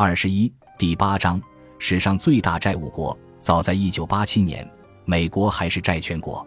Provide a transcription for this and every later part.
二十一第八章史上最大债务国。早在一九八七年，美国还是债权国。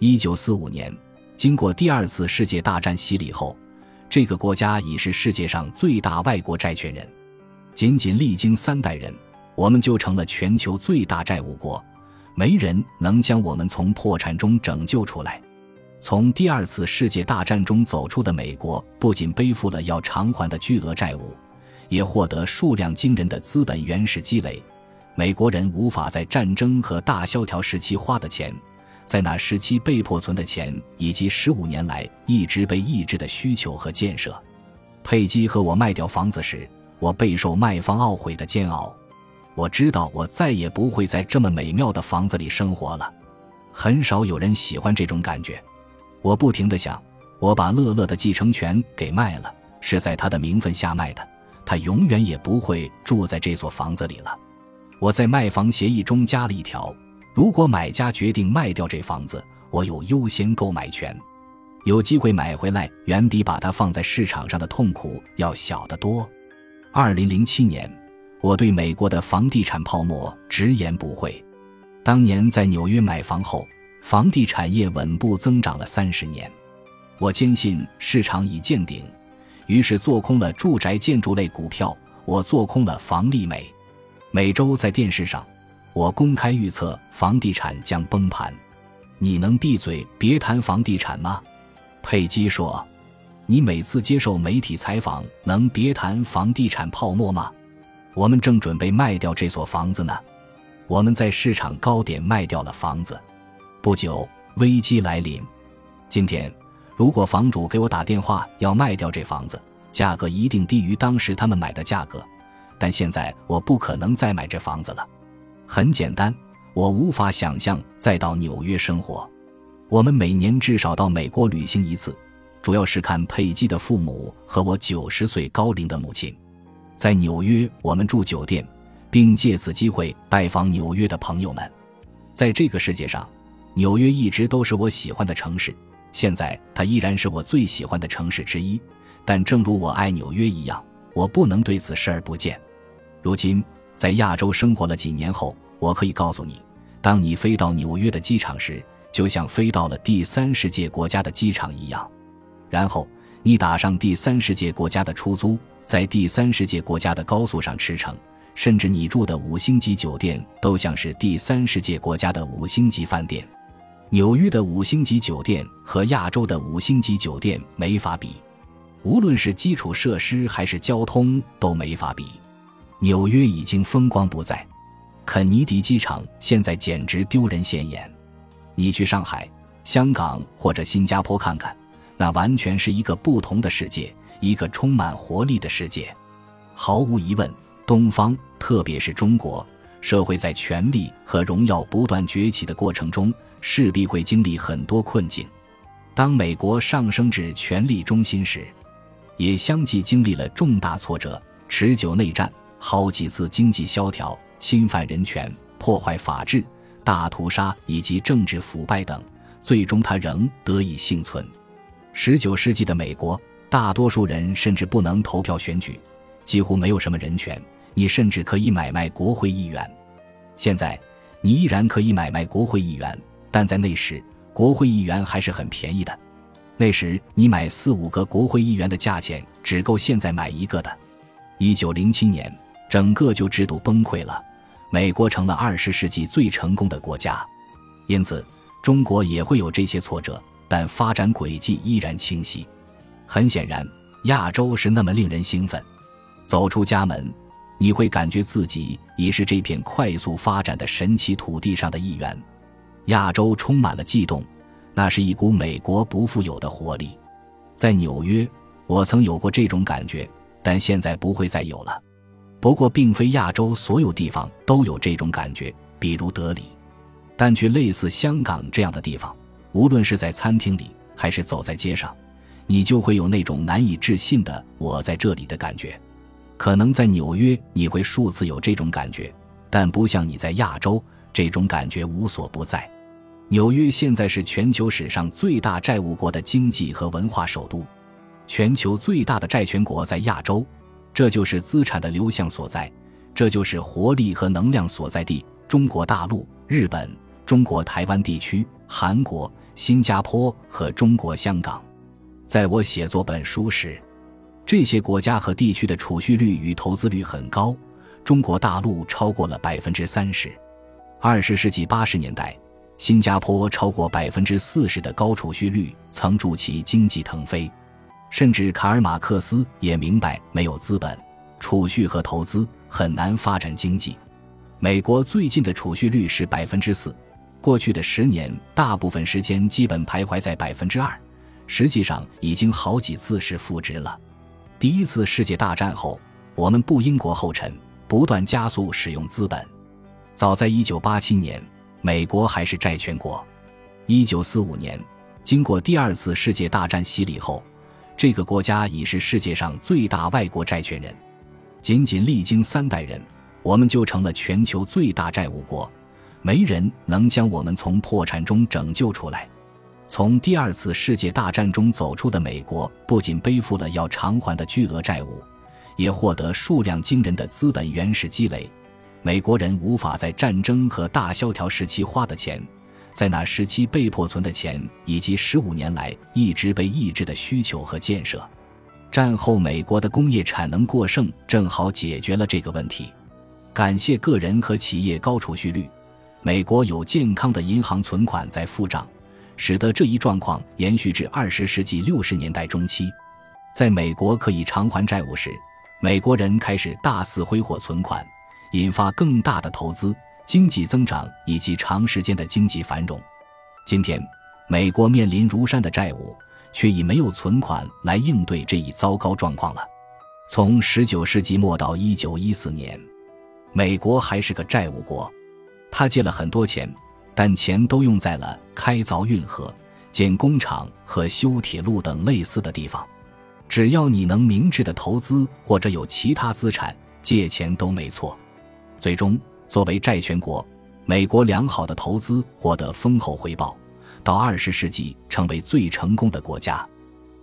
一九四五年，经过第二次世界大战洗礼后，这个国家已是世界上最大外国债权人。仅仅历经三代人，我们就成了全球最大债务国。没人能将我们从破产中拯救出来。从第二次世界大战中走出的美国，不仅背负了要偿还的巨额债务，也获得数量惊人的资本原始积累。美国人无法在战争和大萧条时期花的钱，在那时期被迫存的钱，以及十五年来一直被抑制的需求和建设。佩姬和我卖掉房子时，我备受卖方懊悔的煎熬。我知道我再也不会在这么美妙的房子里生活了。很少有人喜欢这种感觉。我不停地想，我把乐乐的继承权给卖了，是在他的名分下卖的，他永远也不会住在这座房子里了。我在卖房协议中加了一条：如果买家决定卖掉这房子，我有优先购买权，有机会买回来，远比把它放在市场上的痛苦要小得多。二零零七年，我对美国的房地产泡沫直言不讳。当年在纽约买房后，房地产业稳步增长了三十年，我坚信市场已见顶，于是做空了住宅建筑类股票，我做空了房利美。每周在电视上，我公开预测房地产将崩盘。你能闭嘴别谈房地产吗？佩姬说：“你每次接受媒体采访能别谈房地产泡沫吗？”我们正准备卖掉这所房子呢。我们在市场高点卖掉了房子。不久，危机来临。今天，如果房主给我打电话要卖掉这房子，价格一定低于当时他们买的价格。但现在我不可能再买这房子了，很简单，我无法想象再到纽约生活。我们每年至少到美国旅行一次，主要是看佩姬的父母和我九十岁高龄的母亲。在纽约，我们住酒店，并借此机会拜访纽约的朋友们。在这个世界上，纽约一直都是我喜欢的城市，现在它依然是我最喜欢的城市之一。但正如我爱纽约一样，我不能对此视而不见。如今，在亚洲生活了几年后，我可以告诉你，当你飞到纽约的机场时，就像飞到了第三世界国家的机场一样。然后，你打上第三世界国家的出租，在第三世界国家的高速上驰骋，甚至你住的五星级酒店都像是第三世界国家的五星级饭店。纽约的五星级酒店和亚洲的五星级酒店没法比，无论是基础设施还是交通都没法比。纽约已经风光不再，肯尼迪机场现在简直丢人现眼。你去上海、香港或者新加坡看看，那完全是一个不同的世界，一个充满活力的世界。毫无疑问，东方，特别是中国社会，在权力和荣耀不断崛起的过程中，势必会经历很多困境。当美国上升至权力中心时，也相继经历了重大挫折、持久内战。好几次经济萧条、侵犯人权、破坏法治、大屠杀以及政治腐败等，最终他仍得以幸存。十九世纪的美国，大多数人甚至不能投票选举，几乎没有什么人权。你甚至可以买卖国会议员。现在，你依然可以买卖国会议员，但在那时，国会议员还是很便宜的。那时，你买四五个国会议员的价钱，只够现在买一个的。一九零七年。整个旧制度崩溃了，美国成了二十世纪最成功的国家，因此中国也会有这些挫折，但发展轨迹依然清晰。很显然，亚洲是那么令人兴奋。走出家门，你会感觉自己已是这片快速发展的神奇土地上的一员。亚洲充满了悸动，那是一股美国不富有的活力。在纽约，我曾有过这种感觉，但现在不会再有了。不过，并非亚洲所有地方都有这种感觉，比如德里。但去类似香港这样的地方，无论是在餐厅里还是走在街上，你就会有那种难以置信的“我在这里”的感觉。可能在纽约你会数次有这种感觉，但不像你在亚洲，这种感觉无所不在。纽约现在是全球史上最大债务国的经济和文化首都，全球最大的债权国在亚洲。这就是资产的流向所在，这就是活力和能量所在地。中国大陆、日本、中国台湾地区、韩国、新加坡和中国香港，在我写作本书时，这些国家和地区的储蓄率与投资率很高。中国大陆超过了百分之三十。二十世纪八十年代，新加坡超过百分之四十的高储蓄率曾助其经济腾飞。甚至卡尔马克思也明白，没有资本、储蓄和投资，很难发展经济。美国最近的储蓄率是百分之四，过去的十年大部分时间基本徘徊在百分之二，实际上已经好几次是负值了。第一次世界大战后，我们步英国后尘，不断加速使用资本。早在一九八七年，美国还是债权国。一九四五年，经过第二次世界大战洗礼后。这个国家已是世界上最大外国债权人，仅仅历经三代人，我们就成了全球最大债务国。没人能将我们从破产中拯救出来。从第二次世界大战中走出的美国，不仅背负了要偿还的巨额债务，也获得数量惊人的资本原始积累。美国人无法在战争和大萧条时期花的钱。在那时期被迫存的钱，以及十五年来一直被抑制的需求和建设，战后美国的工业产能过剩正好解决了这个问题。感谢个人和企业高储蓄率，美国有健康的银行存款在付账，使得这一状况延续至二十世纪六十年代中期。在美国可以偿还债务时，美国人开始大肆挥霍存款，引发更大的投资。经济增长以及长时间的经济繁荣，今天，美国面临如山的债务，却已没有存款来应对这一糟糕状况了。从19世纪末到1914年，美国还是个债务国，他借了很多钱，但钱都用在了开凿运河、建工厂和修铁路等类似的地方。只要你能明智的投资或者有其他资产，借钱都没错。最终。作为债权国，美国良好的投资获得丰厚回报，到二十世纪成为最成功的国家。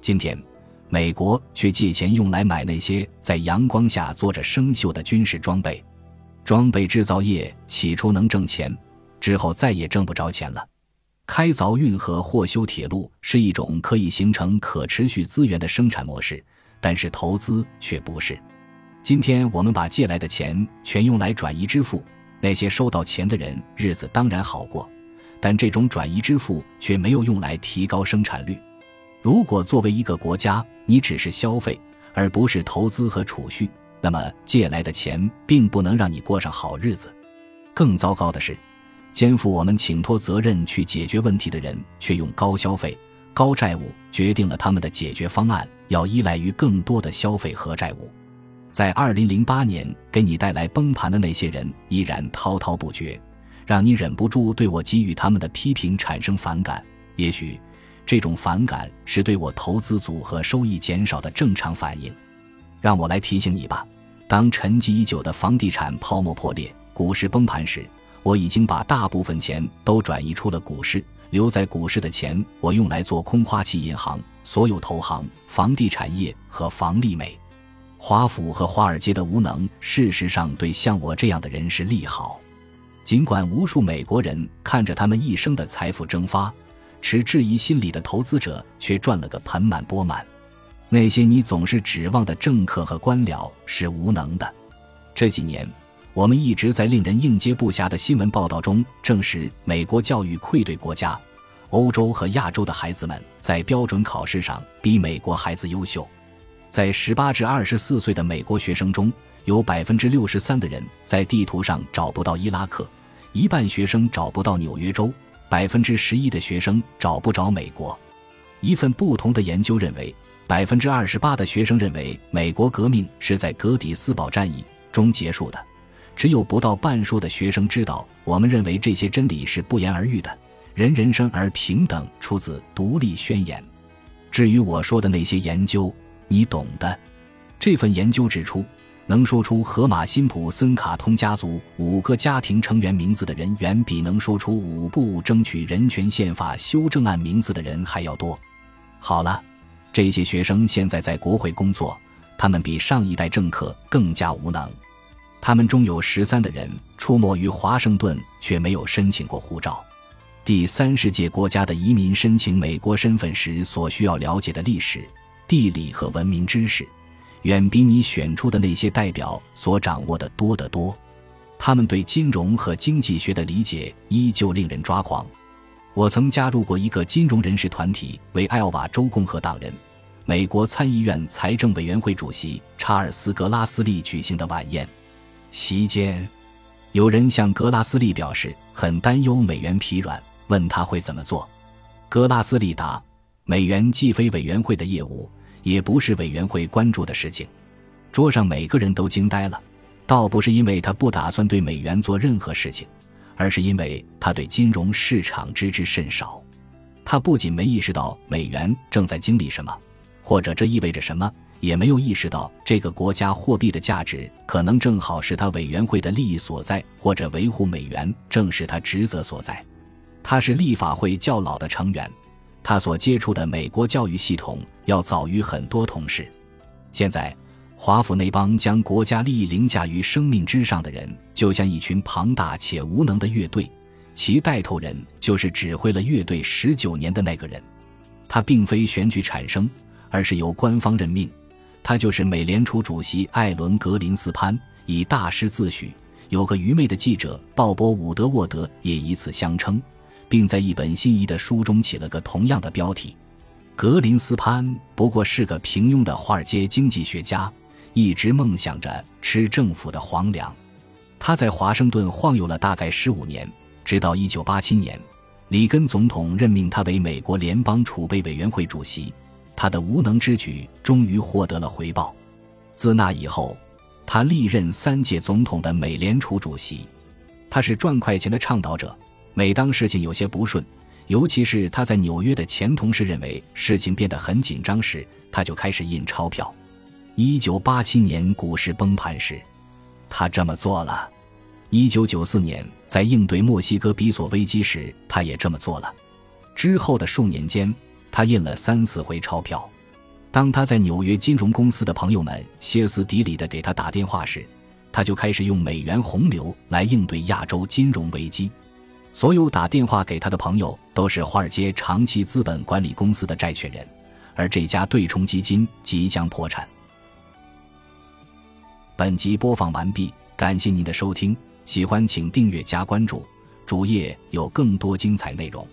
今天，美国却借钱用来买那些在阳光下做着生锈的军事装备。装备制造业起初能挣钱，之后再也挣不着钱了。开凿运河或修铁路是一种可以形成可持续资源的生产模式，但是投资却不是。今天我们把借来的钱全用来转移支付。那些收到钱的人日子当然好过，但这种转移支付却没有用来提高生产率。如果作为一个国家，你只是消费而不是投资和储蓄，那么借来的钱并不能让你过上好日子。更糟糕的是，肩负我们请托责任去解决问题的人，却用高消费、高债务决定了他们的解决方案要依赖于更多的消费和债务。在二零零八年给你带来崩盘的那些人依然滔滔不绝，让你忍不住对我给予他们的批评产生反感。也许，这种反感是对我投资组合收益减少的正常反应。让我来提醒你吧：当沉寂已久的房地产泡沫破裂、股市崩盘时，我已经把大部分钱都转移出了股市。留在股市的钱，我用来做空花旗银行、所有投行、房地产业和房利美。华府和华尔街的无能，事实上对像我这样的人是利好。尽管无数美国人看着他们一生的财富蒸发，持质疑心理的投资者却赚了个盆满钵满。那些你总是指望的政客和官僚是无能的。这几年，我们一直在令人应接不暇的新闻报道中证实，美国教育愧对国家。欧洲和亚洲的孩子们在标准考试上比美国孩子优秀。在十八至二十四岁的美国学生中，有百分之六十三的人在地图上找不到伊拉克，一半学生找不到纽约州，百分之十一的学生找不着美国。一份不同的研究认为，百分之二十八的学生认为美国革命是在格底斯堡战役中结束的，只有不到半数的学生知道，我们认为这些真理是不言而喻的。人人生而平等出自《独立宣言》。至于我说的那些研究，你懂的。这份研究指出，能说出河马辛普森卡通家族五个家庭成员名字的人，远比能说出五部争取人权宪法修正案名字的人还要多。好了，这些学生现在在国会工作，他们比上一代政客更加无能。他们中有十三的人出没于华盛顿，却没有申请过护照。第三世界国家的移民申请美国身份时所需要了解的历史、地理和文明知识，远比你选出的那些代表所掌握的多得多。他们对金融和经济学的理解依旧令人抓狂。我曾加入过一个金融人士团体，为艾奥瓦州共和党人、美国参议院财政委员会主席查尔斯·格拉斯利举行的晚宴。席间，有人向格拉斯利表示很担忧美元疲软，问他会怎么做。格拉斯利答：“美元既非委员会的业务，也不是委员会关注的事情。”桌上每个人都惊呆了，倒不是因为他不打算对美元做任何事情。而是因为他对金融市场知之甚少，他不仅没意识到美元正在经历什么，或者这意味着什么，也没有意识到这个国家货币的价值可能正好是他委员会的利益所在，或者维护美元正是他职责所在。他是立法会较老的成员，他所接触的美国教育系统要早于很多同事。现在。华府那帮将国家利益凌驾于生命之上的人，就像一群庞大且无能的乐队，其带头人就是指挥了乐队十九年的那个人。他并非选举产生，而是由官方任命。他就是美联储主席艾伦·格林斯潘，以大师自诩。有个愚昧的记者鲍勃·伍德沃德也以此相称，并在一本心仪的书中起了个同样的标题。格林斯潘不过是个平庸的华尔街经济学家。一直梦想着吃政府的皇粮，他在华盛顿晃悠了大概十五年，直到一九八七年，里根总统任命他为美国联邦储备委员会主席。他的无能之举终于获得了回报。自那以后，他历任三届总统的美联储主席。他是赚快钱的倡导者。每当事情有些不顺，尤其是他在纽约的前同事认为事情变得很紧张时，他就开始印钞票。一九八七年股市崩盘时，他这么做了；一九九四年在应对墨西哥比索危机时，他也这么做了。之后的数年间，他印了三四回钞票。当他在纽约金融公司的朋友们歇斯底里地给他打电话时，他就开始用美元洪流来应对亚洲金融危机。所有打电话给他的朋友都是华尔街长期资本管理公司的债权人，而这家对冲基金即将破产。本集播放完毕，感谢您的收听，喜欢请订阅加关注，主页有更多精彩内容。